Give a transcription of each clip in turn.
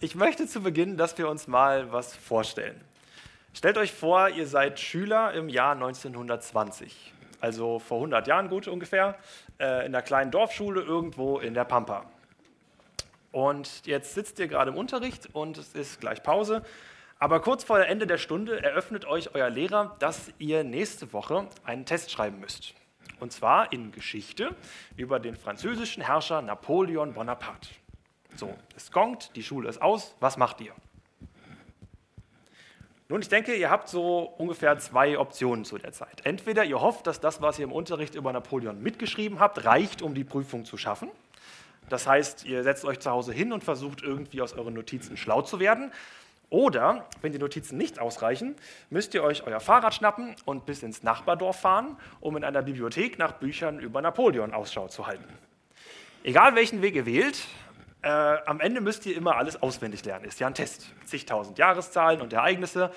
Ich möchte zu Beginn, dass wir uns mal was vorstellen. Stellt euch vor, ihr seid Schüler im Jahr 1920, also vor 100 Jahren gut ungefähr, äh, in einer kleinen Dorfschule irgendwo in der Pampa. Und jetzt sitzt ihr gerade im Unterricht und es ist gleich Pause. Aber kurz vor Ende der Stunde eröffnet euch euer Lehrer, dass ihr nächste Woche einen Test schreiben müsst. Und zwar in Geschichte über den französischen Herrscher Napoleon Bonaparte. So, es gongt, die Schule ist aus, was macht ihr? Nun, ich denke, ihr habt so ungefähr zwei Optionen zu der Zeit. Entweder ihr hofft, dass das, was ihr im Unterricht über Napoleon mitgeschrieben habt, reicht, um die Prüfung zu schaffen. Das heißt, ihr setzt euch zu Hause hin und versucht irgendwie aus euren Notizen schlau zu werden. Oder, wenn die Notizen nicht ausreichen, müsst ihr euch euer Fahrrad schnappen und bis ins Nachbardorf fahren, um in einer Bibliothek nach Büchern über Napoleon Ausschau zu halten. Egal welchen Weg ihr wählt, äh, am Ende müsst ihr immer alles auswendig lernen. Ist ja ein Test. Zigtausend Jahreszahlen und Ereignisse.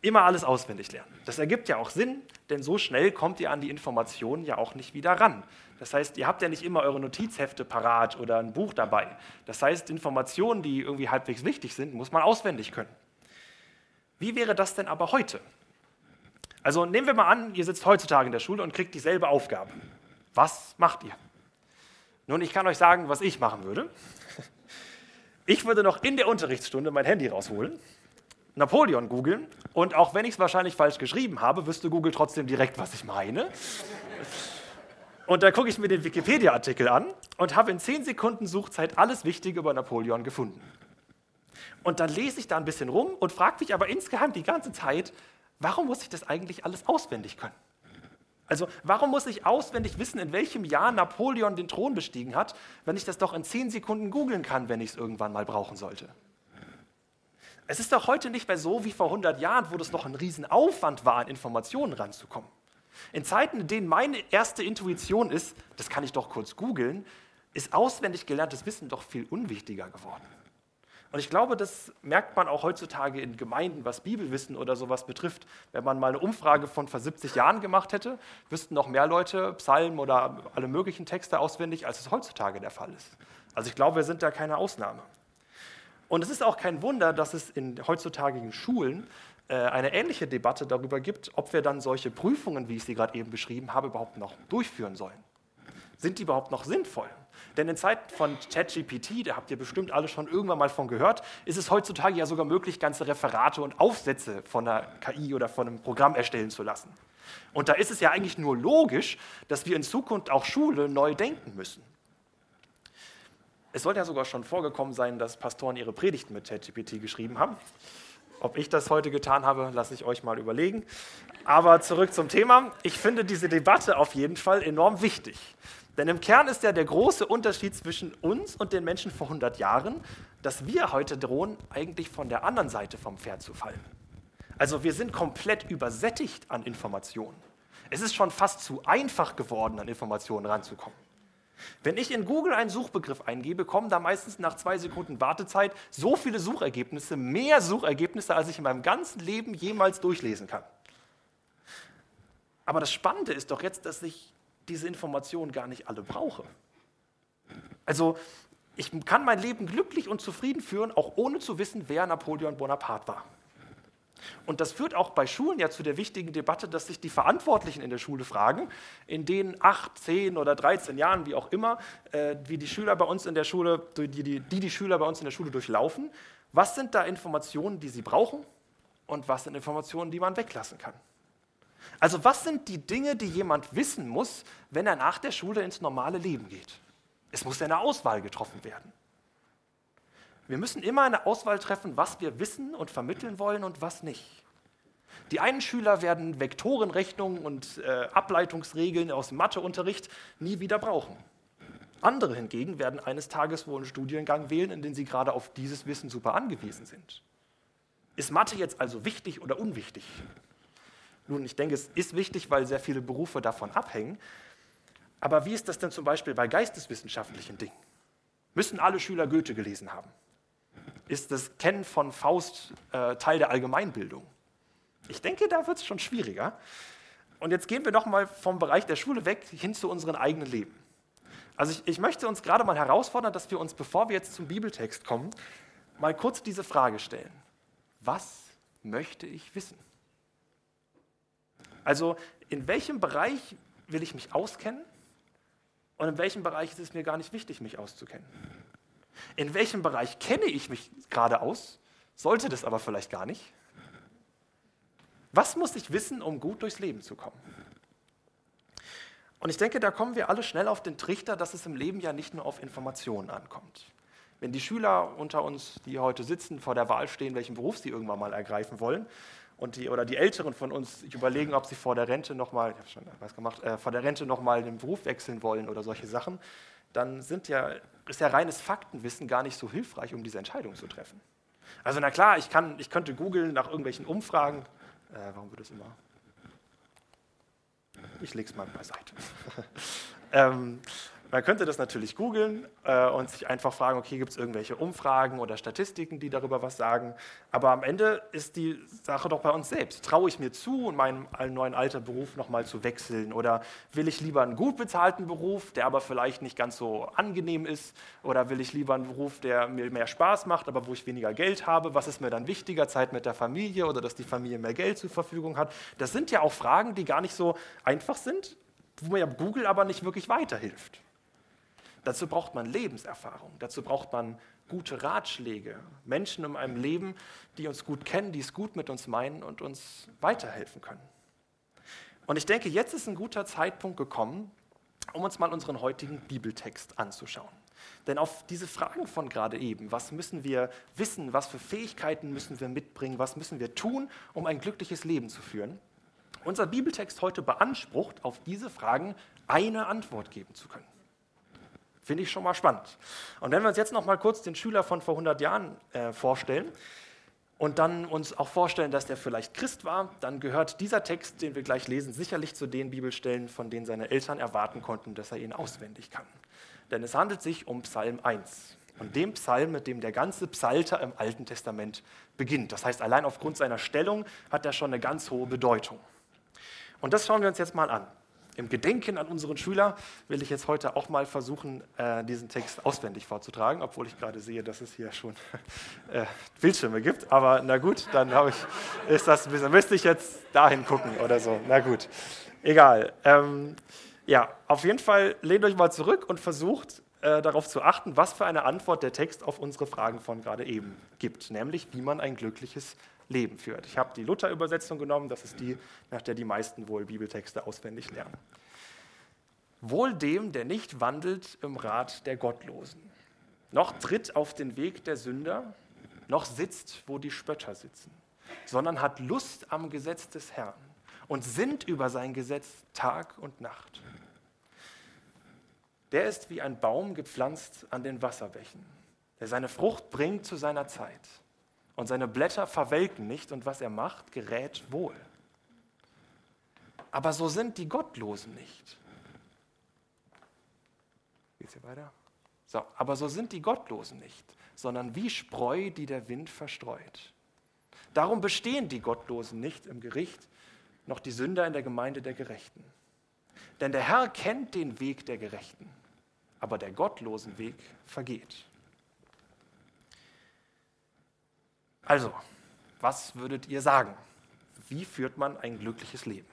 Immer alles auswendig lernen. Das ergibt ja auch Sinn, denn so schnell kommt ihr an die Informationen ja auch nicht wieder ran. Das heißt, ihr habt ja nicht immer eure Notizhefte parat oder ein Buch dabei. Das heißt, Informationen, die irgendwie halbwegs wichtig sind, muss man auswendig können. Wie wäre das denn aber heute? Also nehmen wir mal an, ihr sitzt heutzutage in der Schule und kriegt dieselbe Aufgabe. Was macht ihr? Nun, ich kann euch sagen, was ich machen würde. Ich würde noch in der Unterrichtsstunde mein Handy rausholen, Napoleon googeln und auch wenn ich es wahrscheinlich falsch geschrieben habe, wüsste Google trotzdem direkt, was ich meine. Und da gucke ich mir den Wikipedia-Artikel an und habe in 10 Sekunden Suchzeit alles Wichtige über Napoleon gefunden. Und dann lese ich da ein bisschen rum und frage mich aber insgeheim die ganze Zeit, warum muss ich das eigentlich alles auswendig können? Also warum muss ich auswendig wissen, in welchem Jahr Napoleon den Thron bestiegen hat, wenn ich das doch in 10 Sekunden googeln kann, wenn ich es irgendwann mal brauchen sollte? Es ist doch heute nicht mehr so wie vor 100 Jahren, wo das noch ein Riesenaufwand war, an Informationen ranzukommen. In Zeiten, in denen meine erste Intuition ist, das kann ich doch kurz googeln, ist auswendig gelerntes Wissen doch viel unwichtiger geworden. Und ich glaube, das merkt man auch heutzutage in Gemeinden, was Bibelwissen oder sowas betrifft. Wenn man mal eine Umfrage von vor 70 Jahren gemacht hätte, wüssten noch mehr Leute Psalmen oder alle möglichen Texte auswendig, als es heutzutage der Fall ist. Also ich glaube, wir sind da keine Ausnahme. Und es ist auch kein Wunder, dass es in heutzutage Schulen äh, eine ähnliche Debatte darüber gibt, ob wir dann solche Prüfungen, wie ich sie gerade eben beschrieben habe, überhaupt noch durchführen sollen. Sind die überhaupt noch sinnvoll? Denn in Zeiten von ChatGPT, da habt ihr bestimmt alle schon irgendwann mal von gehört, ist es heutzutage ja sogar möglich, ganze Referate und Aufsätze von einer KI oder von einem Programm erstellen zu lassen. Und da ist es ja eigentlich nur logisch, dass wir in Zukunft auch Schule neu denken müssen. Es soll ja sogar schon vorgekommen sein, dass Pastoren ihre Predigten mit ChatGPT geschrieben haben. Ob ich das heute getan habe, lasse ich euch mal überlegen. Aber zurück zum Thema. Ich finde diese Debatte auf jeden Fall enorm wichtig. Denn im Kern ist ja der große Unterschied zwischen uns und den Menschen vor 100 Jahren, dass wir heute drohen, eigentlich von der anderen Seite vom Pferd zu fallen. Also wir sind komplett übersättigt an Informationen. Es ist schon fast zu einfach geworden, an Informationen ranzukommen. Wenn ich in Google einen Suchbegriff eingebe, kommen da meistens nach zwei Sekunden Wartezeit so viele Suchergebnisse, mehr Suchergebnisse, als ich in meinem ganzen Leben jemals durchlesen kann. Aber das Spannende ist doch jetzt, dass ich diese Informationen gar nicht alle brauche. Also ich kann mein Leben glücklich und zufrieden führen, auch ohne zu wissen, wer Napoleon Bonaparte war. Und das führt auch bei Schulen ja zu der wichtigen Debatte, dass sich die Verantwortlichen in der Schule fragen, in den acht, zehn oder 13 Jahren, wie auch immer, äh, wie die Schüler bei uns in der Schule, die, die, die die Schüler bei uns in der Schule durchlaufen, was sind da Informationen, die sie brauchen und was sind Informationen, die man weglassen kann. Also was sind die Dinge, die jemand wissen muss, wenn er nach der Schule ins normale Leben geht? Es muss eine Auswahl getroffen werden. Wir müssen immer eine Auswahl treffen, was wir wissen und vermitteln wollen und was nicht. Die einen Schüler werden Vektorenrechnungen und äh, Ableitungsregeln aus Matheunterricht nie wieder brauchen. Andere hingegen werden eines Tages wohl einen Studiengang wählen, in dem sie gerade auf dieses Wissen super angewiesen sind. Ist Mathe jetzt also wichtig oder unwichtig? Nun, ich denke, es ist wichtig, weil sehr viele Berufe davon abhängen. Aber wie ist das denn zum Beispiel bei geisteswissenschaftlichen Dingen? Müssen alle Schüler Goethe gelesen haben? ist das Kennen von Faust äh, Teil der Allgemeinbildung? Ich denke, da wird es schon schwieriger. Und jetzt gehen wir doch mal vom Bereich der Schule weg hin zu unserem eigenen Leben. Also ich, ich möchte uns gerade mal herausfordern, dass wir uns, bevor wir jetzt zum Bibeltext kommen, mal kurz diese Frage stellen. Was möchte ich wissen? Also in welchem Bereich will ich mich auskennen und in welchem Bereich ist es mir gar nicht wichtig, mich auszukennen? In welchem Bereich kenne ich mich gerade aus, sollte das aber vielleicht gar nicht? Was muss ich wissen, um gut durchs Leben zu kommen? Und ich denke, da kommen wir alle schnell auf den Trichter, dass es im Leben ja nicht nur auf Informationen ankommt. Wenn die Schüler unter uns, die heute sitzen, vor der Wahl stehen, welchen Beruf sie irgendwann mal ergreifen wollen, und die, oder die Älteren von uns überlegen, ob sie vor der Rente nochmal, ich habe schon was gemacht, äh, vor der Rente nochmal den Beruf wechseln wollen oder solche Sachen, dann sind ja, ist ja reines Faktenwissen gar nicht so hilfreich, um diese Entscheidung zu treffen. Also na klar, ich, kann, ich könnte googeln nach irgendwelchen Umfragen. Äh, warum wird das immer? Ich lege es mal beiseite. ähm, man könnte das natürlich googeln äh, und sich einfach fragen, okay, gibt es irgendwelche Umfragen oder Statistiken, die darüber was sagen. Aber am Ende ist die Sache doch bei uns selbst. Traue ich mir zu, in meinem neuen alter Beruf nochmal zu wechseln? Oder will ich lieber einen gut bezahlten Beruf, der aber vielleicht nicht ganz so angenehm ist? Oder will ich lieber einen Beruf, der mir mehr Spaß macht, aber wo ich weniger Geld habe? Was ist mir dann wichtiger, Zeit mit der Familie oder dass die Familie mehr Geld zur Verfügung hat? Das sind ja auch Fragen, die gar nicht so einfach sind, wo mir Google aber nicht wirklich weiterhilft. Dazu braucht man Lebenserfahrung, dazu braucht man gute Ratschläge, Menschen in einem Leben, die uns gut kennen, die es gut mit uns meinen und uns weiterhelfen können. Und ich denke, jetzt ist ein guter Zeitpunkt gekommen, um uns mal unseren heutigen Bibeltext anzuschauen. Denn auf diese Fragen von gerade eben, was müssen wir wissen, was für Fähigkeiten müssen wir mitbringen, was müssen wir tun, um ein glückliches Leben zu führen, unser Bibeltext heute beansprucht, auf diese Fragen eine Antwort geben zu können. Finde ich schon mal spannend. Und wenn wir uns jetzt noch mal kurz den Schüler von vor 100 Jahren äh, vorstellen und dann uns auch vorstellen, dass der vielleicht Christ war, dann gehört dieser Text, den wir gleich lesen, sicherlich zu den Bibelstellen, von denen seine Eltern erwarten konnten, dass er ihn auswendig kann. Denn es handelt sich um Psalm 1 und dem Psalm, mit dem der ganze Psalter im Alten Testament beginnt. Das heißt, allein aufgrund seiner Stellung hat er schon eine ganz hohe Bedeutung. Und das schauen wir uns jetzt mal an im Gedenken an unseren Schüler will ich jetzt heute auch mal versuchen, äh, diesen Text auswendig vorzutragen, obwohl ich gerade sehe, dass es hier schon äh, Bildschirme gibt. Aber na gut, dann ich, ist das ein bisschen, müsste ich jetzt dahin gucken oder so. Na gut, egal. Ähm, ja, auf jeden Fall lehnt euch mal zurück und versucht äh, darauf zu achten, was für eine Antwort der Text auf unsere Fragen von gerade eben gibt, nämlich wie man ein glückliches Leben führt. Ich habe die Luther-Übersetzung genommen, das ist die, nach der die meisten wohl Bibeltexte auswendig lernen. Wohl dem, der nicht wandelt im Rat der Gottlosen, noch tritt auf den Weg der Sünder, noch sitzt, wo die Spötter sitzen, sondern hat Lust am Gesetz des Herrn und sinnt über sein Gesetz Tag und Nacht. Der ist wie ein Baum gepflanzt an den Wasserbächen, der seine Frucht bringt zu seiner Zeit und seine Blätter verwelken nicht und was er macht, gerät wohl. Aber so sind die Gottlosen nicht. Geht's hier weiter? So, aber so sind die Gottlosen nicht, sondern wie Spreu, die der Wind verstreut. Darum bestehen die Gottlosen nicht im Gericht, noch die Sünder in der Gemeinde der Gerechten. Denn der Herr kennt den Weg der Gerechten, aber der gottlosen Weg vergeht. Also, was würdet ihr sagen? Wie führt man ein glückliches Leben?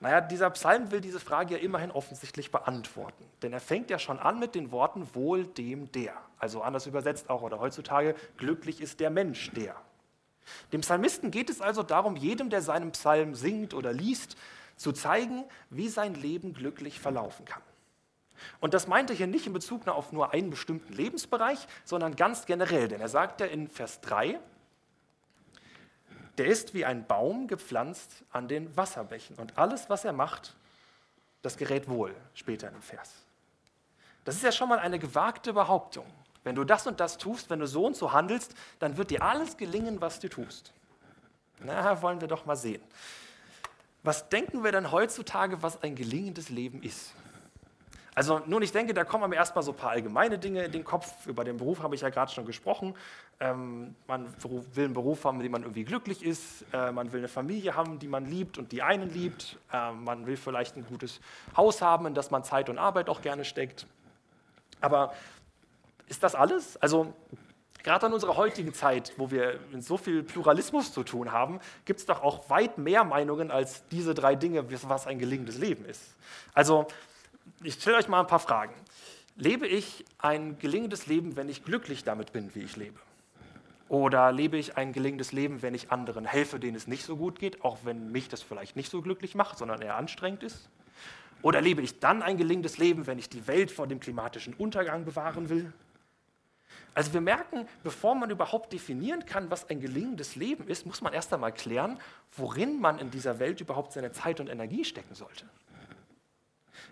Naja, dieser Psalm will diese Frage ja immerhin offensichtlich beantworten. Denn er fängt ja schon an mit den Worten wohl dem der. Also anders übersetzt auch oder heutzutage, glücklich ist der Mensch der. Dem Psalmisten geht es also darum, jedem, der seinen Psalm singt oder liest, zu zeigen, wie sein Leben glücklich verlaufen kann. Und das meint er hier nicht in Bezug auf nur einen bestimmten Lebensbereich, sondern ganz generell. Denn er sagt ja in Vers 3, der ist wie ein Baum gepflanzt an den Wasserbächen. Und alles, was er macht, das gerät wohl, später im Vers. Das ist ja schon mal eine gewagte Behauptung. Wenn du das und das tust, wenn du so und so handelst, dann wird dir alles gelingen, was du tust. Na, wollen wir doch mal sehen. Was denken wir denn heutzutage, was ein gelingendes Leben ist? Also nun, ich denke, da kommen mir erstmal so ein paar allgemeine Dinge in den Kopf. Über den Beruf habe ich ja gerade schon gesprochen. Ähm, man will einen Beruf haben, in dem man irgendwie glücklich ist. Äh, man will eine Familie haben, die man liebt und die einen liebt. Äh, man will vielleicht ein gutes Haus haben, in das man Zeit und Arbeit auch gerne steckt. Aber ist das alles? Also Gerade in unserer heutigen Zeit, wo wir mit so viel Pluralismus zu tun haben, gibt es doch auch weit mehr Meinungen als diese drei Dinge, was ein gelingendes Leben ist. Also, ich stelle euch mal ein paar Fragen. Lebe ich ein gelingendes Leben, wenn ich glücklich damit bin, wie ich lebe? Oder lebe ich ein gelingendes Leben, wenn ich anderen helfe, denen es nicht so gut geht, auch wenn mich das vielleicht nicht so glücklich macht, sondern eher anstrengend ist? Oder lebe ich dann ein gelingendes Leben, wenn ich die Welt vor dem klimatischen Untergang bewahren will? Also wir merken, bevor man überhaupt definieren kann, was ein gelingendes Leben ist, muss man erst einmal klären, worin man in dieser Welt überhaupt seine Zeit und Energie stecken sollte.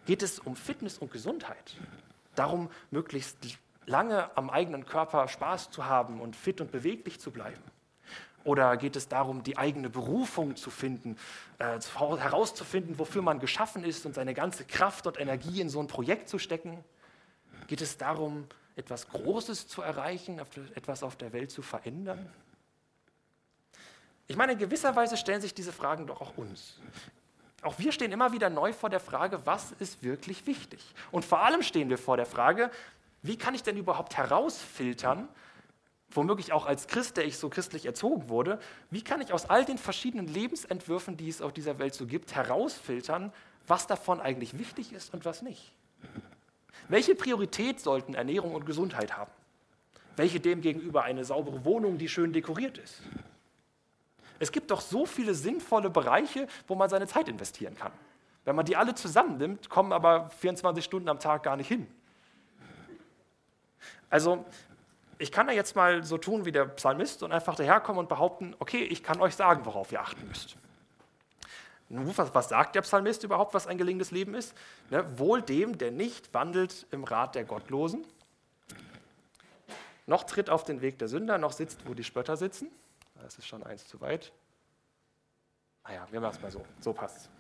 Geht es um Fitness und Gesundheit? Darum, möglichst lange am eigenen Körper Spaß zu haben und fit und beweglich zu bleiben? Oder geht es darum, die eigene Berufung zu finden, äh, herauszufinden, wofür man geschaffen ist und seine ganze Kraft und Energie in so ein Projekt zu stecken? Geht es darum, etwas Großes zu erreichen, etwas auf der Welt zu verändern? Ich meine, in gewisser Weise stellen sich diese Fragen doch auch uns. Auch wir stehen immer wieder neu vor der Frage, was ist wirklich wichtig? Und vor allem stehen wir vor der Frage, wie kann ich denn überhaupt herausfiltern, womöglich auch als Christ, der ich so christlich erzogen wurde, wie kann ich aus all den verschiedenen Lebensentwürfen, die es auf dieser Welt so gibt, herausfiltern, was davon eigentlich wichtig ist und was nicht? Welche Priorität sollten Ernährung und Gesundheit haben? Welche demgegenüber eine saubere Wohnung, die schön dekoriert ist? Es gibt doch so viele sinnvolle Bereiche, wo man seine Zeit investieren kann. Wenn man die alle zusammennimmt, kommen aber 24 Stunden am Tag gar nicht hin. Also, ich kann ja jetzt mal so tun wie der Psalmist und einfach daherkommen und behaupten, okay, ich kann euch sagen, worauf ihr achten müsst. Was, was, sagt der Psalmist überhaupt, was ein gelingendes Leben ist? Ne, wohl dem, der nicht wandelt im Rat der Gottlosen, noch tritt auf den Weg der Sünder, noch sitzt, wo die Spötter sitzen. Das ist schon eins zu weit. Naja, wir machen es mal so. So passt.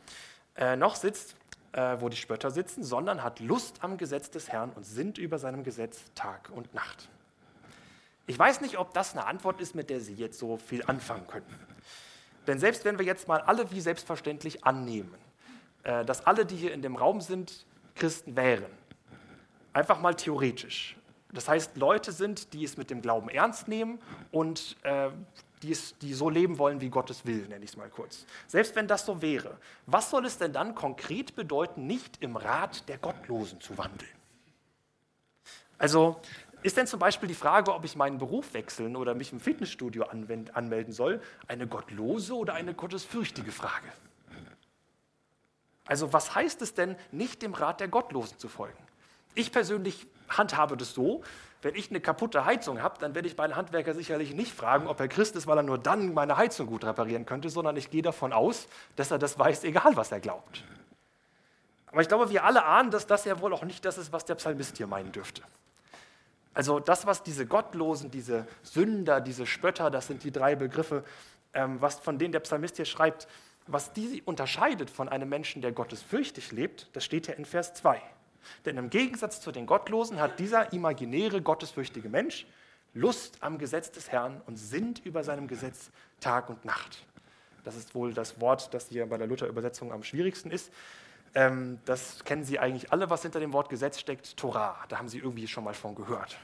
Äh, noch sitzt, äh, wo die Spötter sitzen, sondern hat Lust am Gesetz des Herrn und sinnt über seinem Gesetz Tag und Nacht. Ich weiß nicht, ob das eine Antwort ist, mit der Sie jetzt so viel anfangen können. Denn selbst wenn wir jetzt mal alle wie selbstverständlich annehmen, äh, dass alle, die hier in dem Raum sind, Christen wären, einfach mal theoretisch. Das heißt, Leute sind, die es mit dem Glauben ernst nehmen und äh, die, es, die so leben wollen, wie Gottes will, nenne ich es mal kurz. Selbst wenn das so wäre, was soll es denn dann konkret bedeuten, nicht im Rat der Gottlosen zu wandeln? Also ist denn zum Beispiel die Frage, ob ich meinen Beruf wechseln oder mich im Fitnessstudio anmelden soll, eine gottlose oder eine gottesfürchtige Frage? Also was heißt es denn, nicht dem Rat der Gottlosen zu folgen? Ich persönlich handhabe das so, wenn ich eine kaputte Heizung habe, dann werde ich meinen Handwerker sicherlich nicht fragen, ob er Christ ist, weil er nur dann meine Heizung gut reparieren könnte, sondern ich gehe davon aus, dass er das weiß, egal was er glaubt. Aber ich glaube, wir alle ahnen, dass das ja wohl auch nicht das ist, was der Psalmist hier meinen dürfte. Also das, was diese Gottlosen, diese Sünder, diese Spötter, das sind die drei Begriffe, ähm, was von denen der Psalmist hier schreibt, was die unterscheidet von einem Menschen, der gottesfürchtig lebt, das steht ja in Vers 2. Denn im Gegensatz zu den Gottlosen hat dieser imaginäre, gottesfürchtige Mensch Lust am Gesetz des Herrn und sinnt über seinem Gesetz Tag und Nacht. Das ist wohl das Wort, das hier bei der Luther-Übersetzung am schwierigsten ist. Ähm, das kennen Sie eigentlich alle, was hinter dem Wort Gesetz steckt, Torah. Da haben Sie irgendwie schon mal von gehört.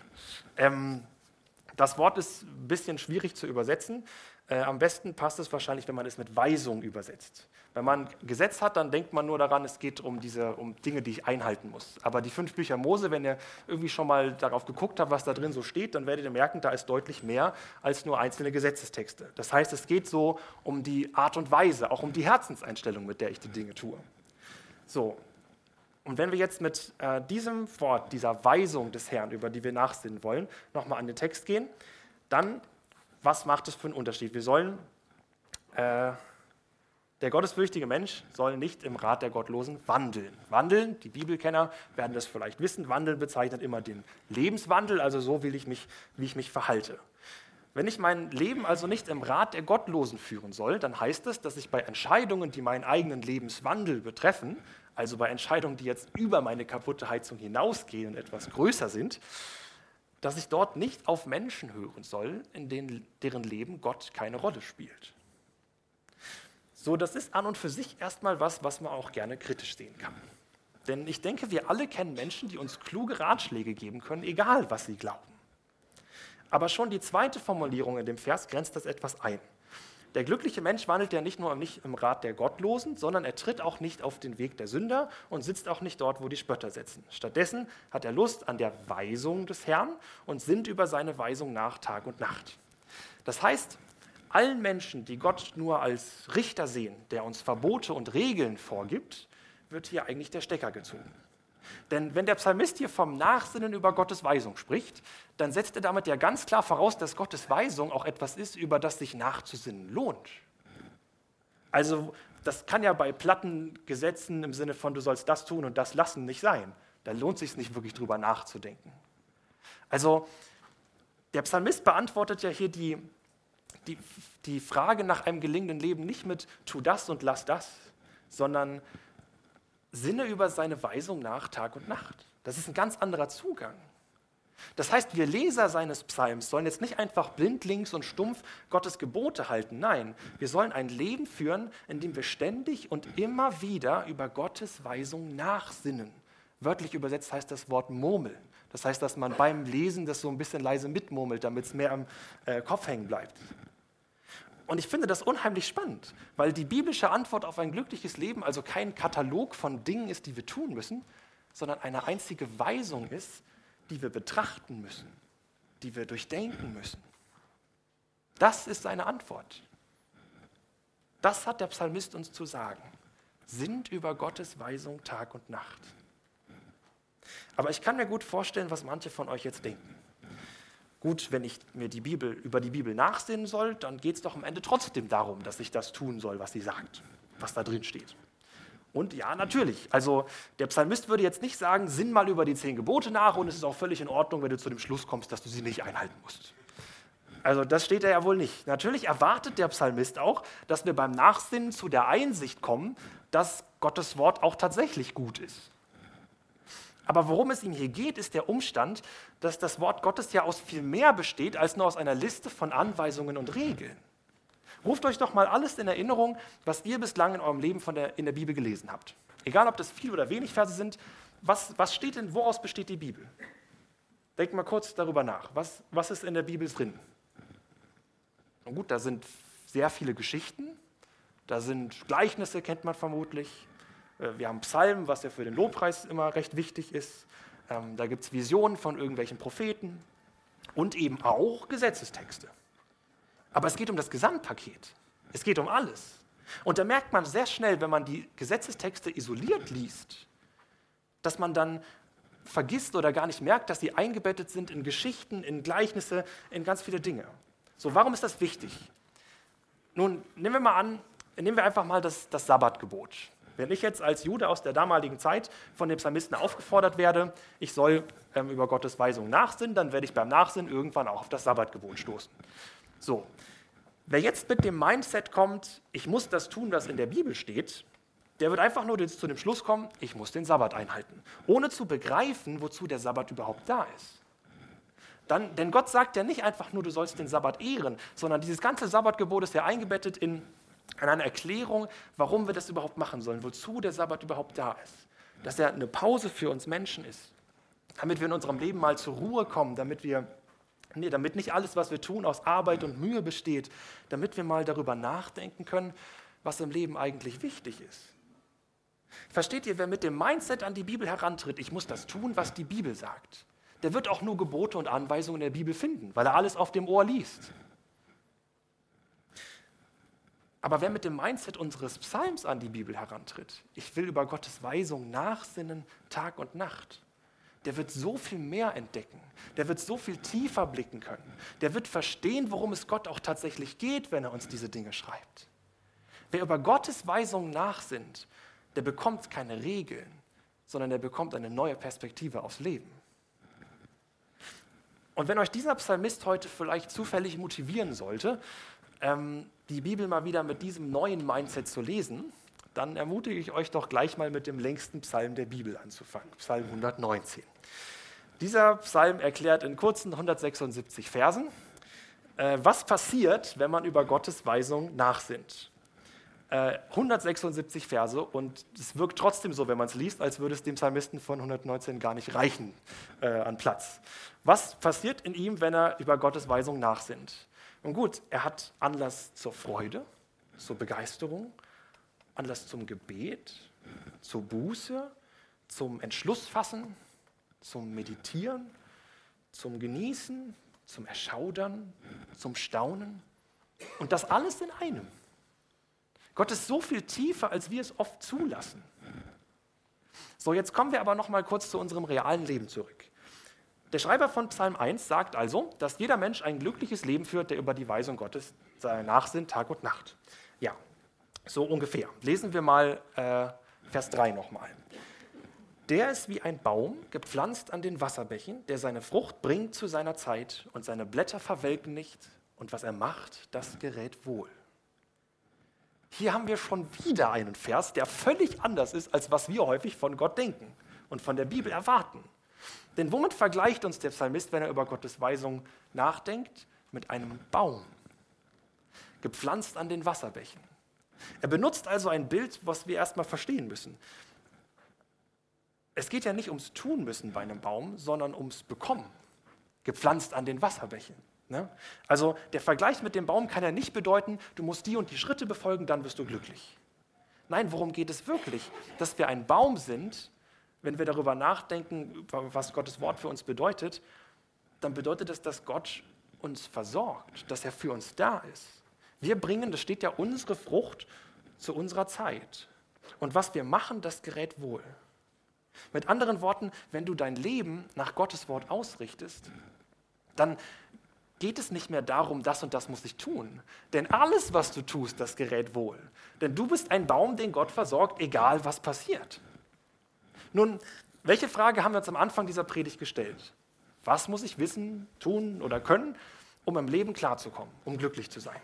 Ähm, das Wort ist ein bisschen schwierig zu übersetzen. Äh, am besten passt es wahrscheinlich, wenn man es mit Weisung übersetzt. Wenn man Gesetz hat, dann denkt man nur daran, es geht um, diese, um Dinge, die ich einhalten muss. Aber die fünf Bücher Mose, wenn ihr irgendwie schon mal darauf geguckt habt, was da drin so steht, dann werdet ihr merken, da ist deutlich mehr als nur einzelne Gesetzestexte. Das heißt, es geht so um die Art und Weise, auch um die Herzenseinstellung, mit der ich die Dinge tue. So, und wenn wir jetzt mit äh, diesem Wort, dieser Weisung des Herrn, über die wir nachsinnen wollen, nochmal an den Text gehen, dann, was macht es für einen Unterschied? Wir sollen, äh, der gottesfürchtige Mensch soll nicht im Rat der Gottlosen wandeln. Wandeln, die Bibelkenner werden das vielleicht wissen, wandeln bezeichnet immer den Lebenswandel, also so will ich mich, wie ich mich verhalte. Wenn ich mein Leben also nicht im Rat der Gottlosen führen soll, dann heißt das, dass ich bei Entscheidungen, die meinen eigenen Lebenswandel betreffen, also bei Entscheidungen, die jetzt über meine kaputte Heizung hinausgehen und etwas größer sind, dass ich dort nicht auf Menschen hören soll, in denen, deren Leben Gott keine Rolle spielt. So, das ist an und für sich erstmal was, was man auch gerne kritisch sehen kann. Denn ich denke, wir alle kennen Menschen, die uns kluge Ratschläge geben können, egal was sie glauben. Aber schon die zweite Formulierung in dem Vers grenzt das etwas ein. Der glückliche Mensch wandelt ja nicht nur nicht im Rat der Gottlosen, sondern er tritt auch nicht auf den Weg der Sünder und sitzt auch nicht dort, wo die Spötter sitzen. Stattdessen hat er Lust an der Weisung des Herrn und sinnt über seine Weisung nach Tag und Nacht. Das heißt, allen Menschen, die Gott nur als Richter sehen, der uns Verbote und Regeln vorgibt, wird hier eigentlich der Stecker gezogen. Denn wenn der Psalmist hier vom Nachsinnen über Gottes Weisung spricht, dann setzt er damit ja ganz klar voraus, dass Gottes Weisung auch etwas ist, über das sich nachzusinnen lohnt. Also das kann ja bei platten Gesetzen im Sinne von du sollst das tun und das lassen nicht sein. Da lohnt es sich nicht wirklich drüber nachzudenken. Also der Psalmist beantwortet ja hier die, die, die Frage nach einem gelingenden Leben nicht mit tu das und lass das, sondern sinne über seine Weisung nach Tag und Nacht. Das ist ein ganz anderer Zugang. Das heißt, wir Leser seines Psalms sollen jetzt nicht einfach blindlings und stumpf Gottes Gebote halten. Nein, wir sollen ein Leben führen, in dem wir ständig und immer wieder über Gottes Weisung nachsinnen. Wörtlich übersetzt heißt das Wort murmeln. Das heißt, dass man beim Lesen das so ein bisschen leise mitmurmelt, damit es mehr am äh, Kopf hängen bleibt. Und ich finde das unheimlich spannend, weil die biblische Antwort auf ein glückliches Leben also kein Katalog von Dingen ist, die wir tun müssen, sondern eine einzige Weisung ist, die wir betrachten müssen, die wir durchdenken müssen. Das ist seine Antwort. Das hat der Psalmist uns zu sagen. Sind über Gottes Weisung Tag und Nacht. Aber ich kann mir gut vorstellen, was manche von euch jetzt denken. Gut, wenn ich mir die Bibel über die Bibel nachsinnen soll, dann geht es doch am Ende trotzdem darum, dass ich das tun soll, was sie sagt, was da drin steht. Und ja, natürlich. Also der Psalmist würde jetzt nicht sagen, sinn mal über die zehn Gebote nach und es ist auch völlig in Ordnung, wenn du zu dem Schluss kommst, dass du sie nicht einhalten musst. Also das steht er ja wohl nicht. Natürlich erwartet der Psalmist auch, dass wir beim Nachsinnen zu der Einsicht kommen, dass Gottes Wort auch tatsächlich gut ist. Aber worum es ihm hier geht, ist der Umstand, dass das Wort Gottes ja aus viel mehr besteht als nur aus einer Liste von Anweisungen und Regeln. Ruft euch doch mal alles in Erinnerung, was ihr bislang in eurem Leben von der, in der Bibel gelesen habt. Egal, ob das viel oder wenig Verse sind, was, was steht denn, woraus besteht die Bibel? Denkt mal kurz darüber nach. Was, was ist in der Bibel drin? Und gut, da sind sehr viele Geschichten, da sind Gleichnisse, kennt man vermutlich, äh, wir haben Psalmen, was ja für den Lobpreis immer recht wichtig ist. Ähm, da gibt es Visionen von irgendwelchen Propheten und eben auch Gesetzestexte. Aber es geht um das Gesamtpaket. Es geht um alles. Und da merkt man sehr schnell, wenn man die Gesetzestexte isoliert liest, dass man dann vergisst oder gar nicht merkt, dass sie eingebettet sind in Geschichten, in Gleichnisse, in ganz viele Dinge. So, warum ist das wichtig? Nun, nehmen wir mal an, nehmen wir einfach mal das, das Sabbatgebot. Wenn ich jetzt als Jude aus der damaligen Zeit von dem Psalmisten aufgefordert werde, ich soll ähm, über Gottes Weisung nachsinnen, dann werde ich beim Nachsinnen irgendwann auch auf das Sabbatgebot stoßen. So, wer jetzt mit dem Mindset kommt, ich muss das tun, was in der Bibel steht, der wird einfach nur zu dem Schluss kommen, ich muss den Sabbat einhalten, ohne zu begreifen, wozu der Sabbat überhaupt da ist. Dann, denn Gott sagt ja nicht einfach nur, du sollst den Sabbat ehren, sondern dieses ganze Sabbatgebot ist ja eingebettet in an einer Erklärung, warum wir das überhaupt machen sollen, wozu der Sabbat überhaupt da ist. Dass er eine Pause für uns Menschen ist, damit wir in unserem Leben mal zur Ruhe kommen, damit wir Nee, damit nicht alles, was wir tun, aus Arbeit und Mühe besteht, damit wir mal darüber nachdenken können, was im Leben eigentlich wichtig ist. Versteht ihr, wer mit dem Mindset an die Bibel herantritt, ich muss das tun, was die Bibel sagt, der wird auch nur Gebote und Anweisungen in der Bibel finden, weil er alles auf dem Ohr liest. Aber wer mit dem Mindset unseres Psalms an die Bibel herantritt, ich will über Gottes Weisung nachsinnen Tag und Nacht, der wird so viel mehr entdecken, der wird so viel tiefer blicken können, der wird verstehen, worum es Gott auch tatsächlich geht, wenn er uns diese Dinge schreibt. Wer über Gottes Weisung nachsinnt, der bekommt keine Regeln, sondern der bekommt eine neue Perspektive aufs Leben. Und wenn euch dieser Psalmist heute vielleicht zufällig motivieren sollte, ähm, die Bibel mal wieder mit diesem neuen Mindset zu lesen, dann ermutige ich euch doch gleich mal mit dem längsten Psalm der Bibel anzufangen, Psalm 119. Dieser Psalm erklärt in kurzen 176 Versen, äh, was passiert, wenn man über Gottes Weisung nachsinnt. Äh, 176 Verse und es wirkt trotzdem so, wenn man es liest, als würde es dem Psalmisten von 119 gar nicht reichen äh, an Platz. Was passiert in ihm, wenn er über Gottes Weisung nachsinnt? Und gut, er hat Anlass zur Freude, zur Begeisterung, Anlass zum Gebet, zur Buße, zum Entschlussfassen, zum Meditieren, zum Genießen, zum Erschaudern, zum Staunen. Und das alles in einem. Gott ist so viel tiefer, als wir es oft zulassen. So, jetzt kommen wir aber noch mal kurz zu unserem realen Leben zurück. Der Schreiber von Psalm 1 sagt also, dass jeder Mensch ein glückliches Leben führt, der über die Weisung Gottes nachsinnt, Tag und Nacht. Ja, so ungefähr. Lesen wir mal äh, Vers 3 nochmal. Der ist wie ein Baum, gepflanzt an den Wasserbächen, der seine Frucht bringt zu seiner Zeit und seine Blätter verwelken nicht und was er macht, das gerät wohl. Hier haben wir schon wieder einen Vers, der völlig anders ist, als was wir häufig von Gott denken und von der Bibel erwarten. Denn womit vergleicht uns der Psalmist, wenn er über Gottes Weisung nachdenkt? Mit einem Baum, gepflanzt an den Wasserbächen. Er benutzt also ein Bild, was wir erstmal verstehen müssen. Es geht ja nicht ums Tun müssen bei einem Baum, sondern ums Bekommen, gepflanzt an den Wasserbächen. Ne? Also der Vergleich mit dem Baum kann ja nicht bedeuten, du musst die und die Schritte befolgen, dann wirst du glücklich. Nein, worum geht es wirklich? Dass wir ein Baum sind, wenn wir darüber nachdenken, was Gottes Wort für uns bedeutet, dann bedeutet es, dass Gott uns versorgt, dass er für uns da ist. Wir bringen, das steht ja, unsere Frucht zu unserer Zeit. Und was wir machen, das gerät wohl. Mit anderen Worten, wenn du dein Leben nach Gottes Wort ausrichtest, dann geht es nicht mehr darum, das und das muss ich tun. Denn alles, was du tust, das gerät wohl. Denn du bist ein Baum, den Gott versorgt, egal was passiert. Nun, welche Frage haben wir uns am Anfang dieser Predigt gestellt? Was muss ich wissen, tun oder können, um im Leben klarzukommen, um glücklich zu sein?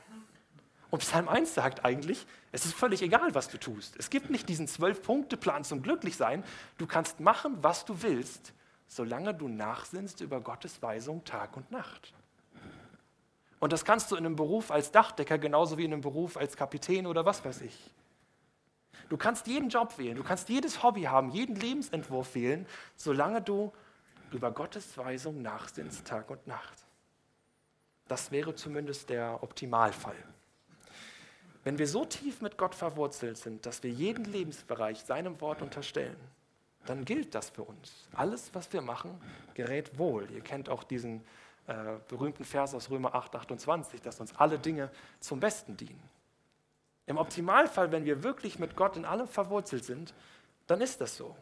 Und Psalm 1 sagt eigentlich, es ist völlig egal, was du tust. Es gibt nicht diesen Zwölf-Punkte-Plan zum Glücklichsein. Du kannst machen, was du willst, solange du nachsinnst über Gottes Weisung Tag und Nacht. Und das kannst du in einem Beruf als Dachdecker genauso wie in einem Beruf als Kapitän oder was weiß ich. Du kannst jeden Job wählen, du kannst jedes Hobby haben, jeden Lebensentwurf wählen, solange du über Gottes Weisung nachsinnst Tag und Nacht. Das wäre zumindest der Optimalfall. Wenn wir so tief mit Gott verwurzelt sind, dass wir jeden Lebensbereich seinem Wort unterstellen, dann gilt das für uns. Alles, was wir machen, gerät wohl. Ihr kennt auch diesen äh, berühmten Vers aus Römer 8, 28, dass uns alle Dinge zum Besten dienen. Im Optimalfall, wenn wir wirklich mit Gott in allem verwurzelt sind, dann ist das so.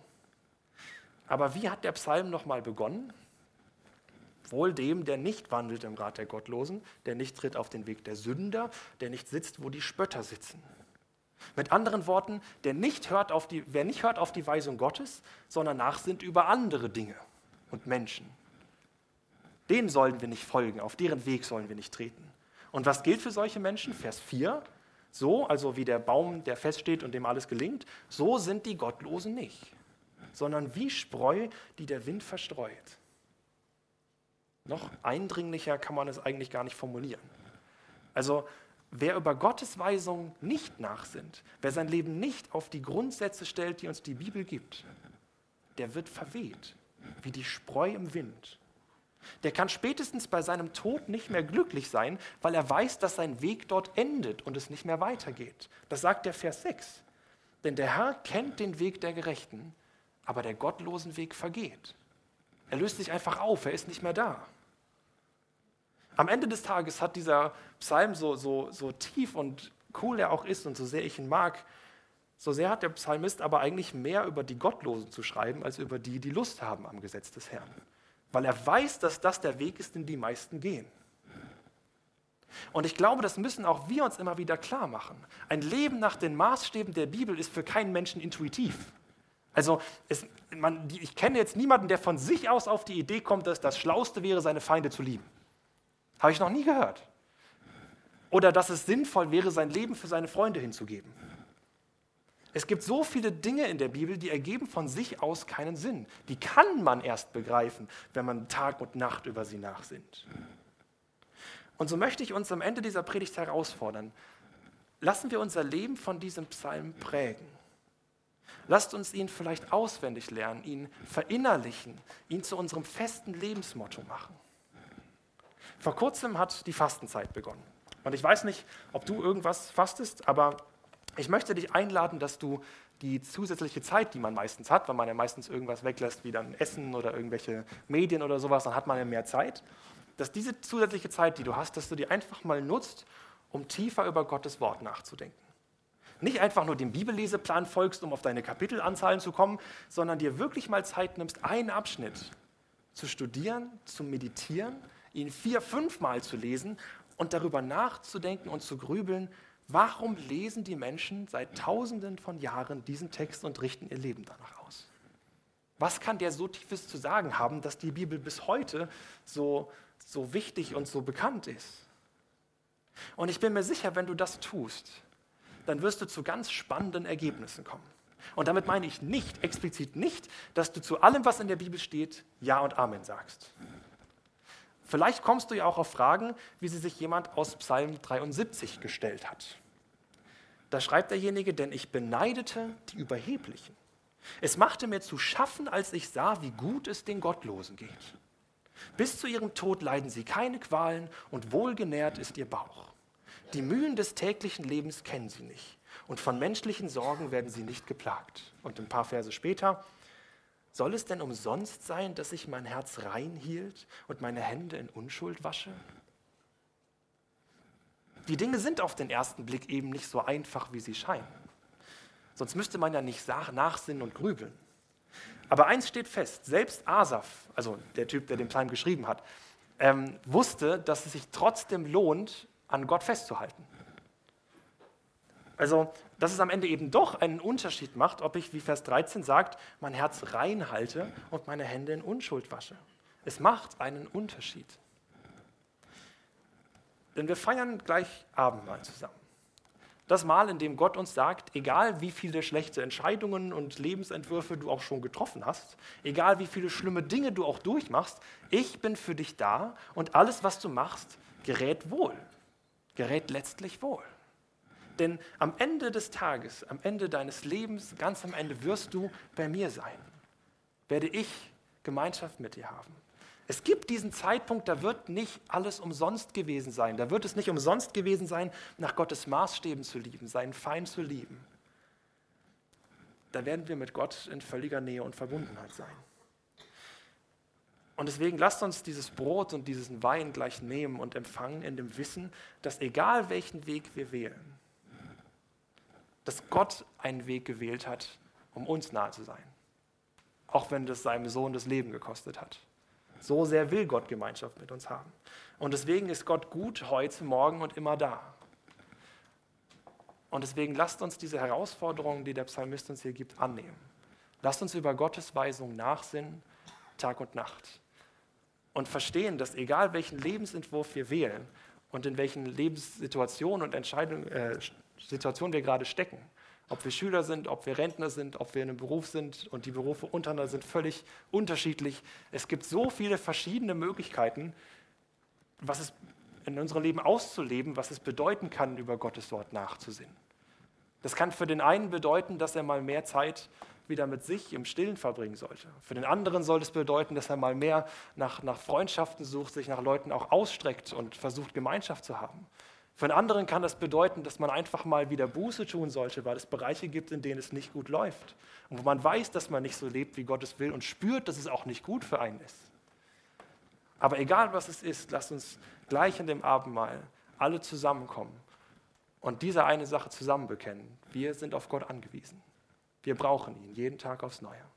Aber wie hat der Psalm nochmal begonnen? Wohl dem, der nicht wandelt im Rat der Gottlosen, der nicht tritt auf den Weg der Sünder, der nicht sitzt, wo die Spötter sitzen. Mit anderen Worten, der nicht hört auf die, wer nicht hört auf die Weisung Gottes, sondern nachsinnt über andere Dinge und Menschen. Denen sollen wir nicht folgen, auf deren Weg sollen wir nicht treten. Und was gilt für solche Menschen? Vers 4. So, also wie der Baum, der feststeht und dem alles gelingt, so sind die Gottlosen nicht, sondern wie Spreu, die der Wind verstreut. Noch eindringlicher kann man es eigentlich gar nicht formulieren. Also wer über Gottes Weisung nicht nachsinnt, wer sein Leben nicht auf die Grundsätze stellt, die uns die Bibel gibt, der wird verweht, wie die Spreu im Wind. Der kann spätestens bei seinem Tod nicht mehr glücklich sein, weil er weiß, dass sein Weg dort endet und es nicht mehr weitergeht. Das sagt der Vers 6. Denn der Herr kennt den Weg der Gerechten, aber der gottlosen Weg vergeht. Er löst sich einfach auf, er ist nicht mehr da. Am Ende des Tages hat dieser Psalm so, so, so tief und cool er auch ist und so sehr ich ihn mag, so sehr hat der Psalmist aber eigentlich mehr über die Gottlosen zu schreiben, als über die, die Lust haben am Gesetz des Herrn. Weil er weiß, dass das der Weg ist, den die meisten gehen. Und ich glaube, das müssen auch wir uns immer wieder klar machen. Ein Leben nach den Maßstäben der Bibel ist für keinen Menschen intuitiv. Also es, man, ich kenne jetzt niemanden, der von sich aus auf die Idee kommt, dass das Schlauste wäre, seine Feinde zu lieben. Habe ich noch nie gehört. Oder dass es sinnvoll wäre, sein Leben für seine Freunde hinzugeben. Es gibt so viele Dinge in der Bibel, die ergeben von sich aus keinen Sinn. Die kann man erst begreifen, wenn man Tag und Nacht über sie nachsinnt. Und so möchte ich uns am Ende dieser Predigt herausfordern, lassen wir unser Leben von diesem Psalm prägen. Lasst uns ihn vielleicht auswendig lernen, ihn verinnerlichen, ihn zu unserem festen Lebensmotto machen. Vor kurzem hat die Fastenzeit begonnen. Und ich weiß nicht, ob du irgendwas fastest, aber ich möchte dich einladen, dass du die zusätzliche Zeit, die man meistens hat, weil man ja meistens irgendwas weglässt, wie dann Essen oder irgendwelche Medien oder sowas, dann hat man ja mehr Zeit, dass diese zusätzliche Zeit, die du hast, dass du die einfach mal nutzt, um tiefer über Gottes Wort nachzudenken. Nicht einfach nur dem Bibelleseplan folgst, um auf deine Kapitelanzahlen zu kommen, sondern dir wirklich mal Zeit nimmst, einen Abschnitt zu studieren, zu meditieren, ihn vier, fünfmal zu lesen und darüber nachzudenken und zu grübeln, warum lesen die Menschen seit Tausenden von Jahren diesen Text und richten ihr Leben danach aus? Was kann der so tiefes zu sagen haben, dass die Bibel bis heute so, so wichtig und so bekannt ist? Und ich bin mir sicher, wenn du das tust, dann wirst du zu ganz spannenden Ergebnissen kommen. Und damit meine ich nicht, explizit nicht, dass du zu allem, was in der Bibel steht, Ja und Amen sagst. Vielleicht kommst du ja auch auf Fragen, wie sie sich jemand aus Psalm 73 gestellt hat. Da schreibt derjenige, denn ich beneidete die Überheblichen. Es machte mir zu schaffen, als ich sah, wie gut es den Gottlosen geht. Bis zu ihrem Tod leiden sie keine Qualen und wohlgenährt ist ihr Bauch. Die Mühen des täglichen Lebens kennen sie nicht und von menschlichen Sorgen werden sie nicht geplagt. Und ein paar Verse später, soll es denn umsonst sein, dass ich mein Herz rein hielt und meine Hände in Unschuld wasche? Die Dinge sind auf den ersten Blick eben nicht so einfach, wie sie scheinen. Sonst müsste man ja nicht nachsinnen und grübeln. Aber eins steht fest, selbst Asaf, also der Typ, der den Psalm geschrieben hat, ähm, wusste, dass es sich trotzdem lohnt, an Gott festzuhalten. Also, dass es am Ende eben doch einen Unterschied macht, ob ich, wie Vers 13 sagt, mein Herz rein halte und meine Hände in Unschuld wasche. Es macht einen Unterschied. Denn wir feiern gleich Abendmahl zusammen. Das Mal, in dem Gott uns sagt, egal wie viele schlechte Entscheidungen und Lebensentwürfe du auch schon getroffen hast, egal wie viele schlimme Dinge du auch durchmachst, ich bin für dich da und alles, was du machst, gerät wohl gerät letztlich wohl. Denn am Ende des Tages, am Ende deines Lebens, ganz am Ende wirst du bei mir sein. Werde ich Gemeinschaft mit dir haben. Es gibt diesen Zeitpunkt, da wird nicht alles umsonst gewesen sein. Da wird es nicht umsonst gewesen sein, nach Gottes Maßstäben zu lieben, seinen Feind zu lieben. Da werden wir mit Gott in völliger Nähe und Verbundenheit sein. Und deswegen lasst uns dieses Brot und diesen Wein gleich nehmen und empfangen in dem Wissen, dass egal welchen Weg wir wählen, dass Gott einen Weg gewählt hat, um uns nahe zu sein. Auch wenn das seinem Sohn das Leben gekostet hat. So sehr will Gott Gemeinschaft mit uns haben. Und deswegen ist Gott gut heute, morgen und immer da. Und deswegen lasst uns diese Herausforderungen, die der Psalmist uns hier gibt, annehmen. Lasst uns über Gottes Weisung nachsinnen, Tag und Nacht und verstehen, dass egal welchen Lebensentwurf wir wählen und in welchen Lebenssituationen und Entscheidungen, äh, Situationen wir gerade stecken, ob wir Schüler sind, ob wir Rentner sind, ob wir in einem Beruf sind und die Berufe untereinander sind völlig unterschiedlich. Es gibt so viele verschiedene Möglichkeiten, was es in unserem Leben auszuleben, was es bedeuten kann, über Gottes Wort nachzusinnen. Das kann für den einen bedeuten, dass er mal mehr Zeit wieder mit sich im Stillen verbringen sollte. Für den anderen soll es bedeuten, dass er mal mehr nach, nach Freundschaften sucht, sich nach Leuten auch ausstreckt und versucht, Gemeinschaft zu haben. Für einen anderen kann das bedeuten, dass man einfach mal wieder Buße tun sollte, weil es Bereiche gibt, in denen es nicht gut läuft. Und wo man weiß, dass man nicht so lebt, wie Gott es will und spürt, dass es auch nicht gut für einen ist. Aber egal was es ist, lasst uns gleich in dem Abendmahl alle zusammenkommen und diese eine Sache zusammen bekennen. Wir sind auf Gott angewiesen. Wir brauchen ihn jeden Tag aufs Neue.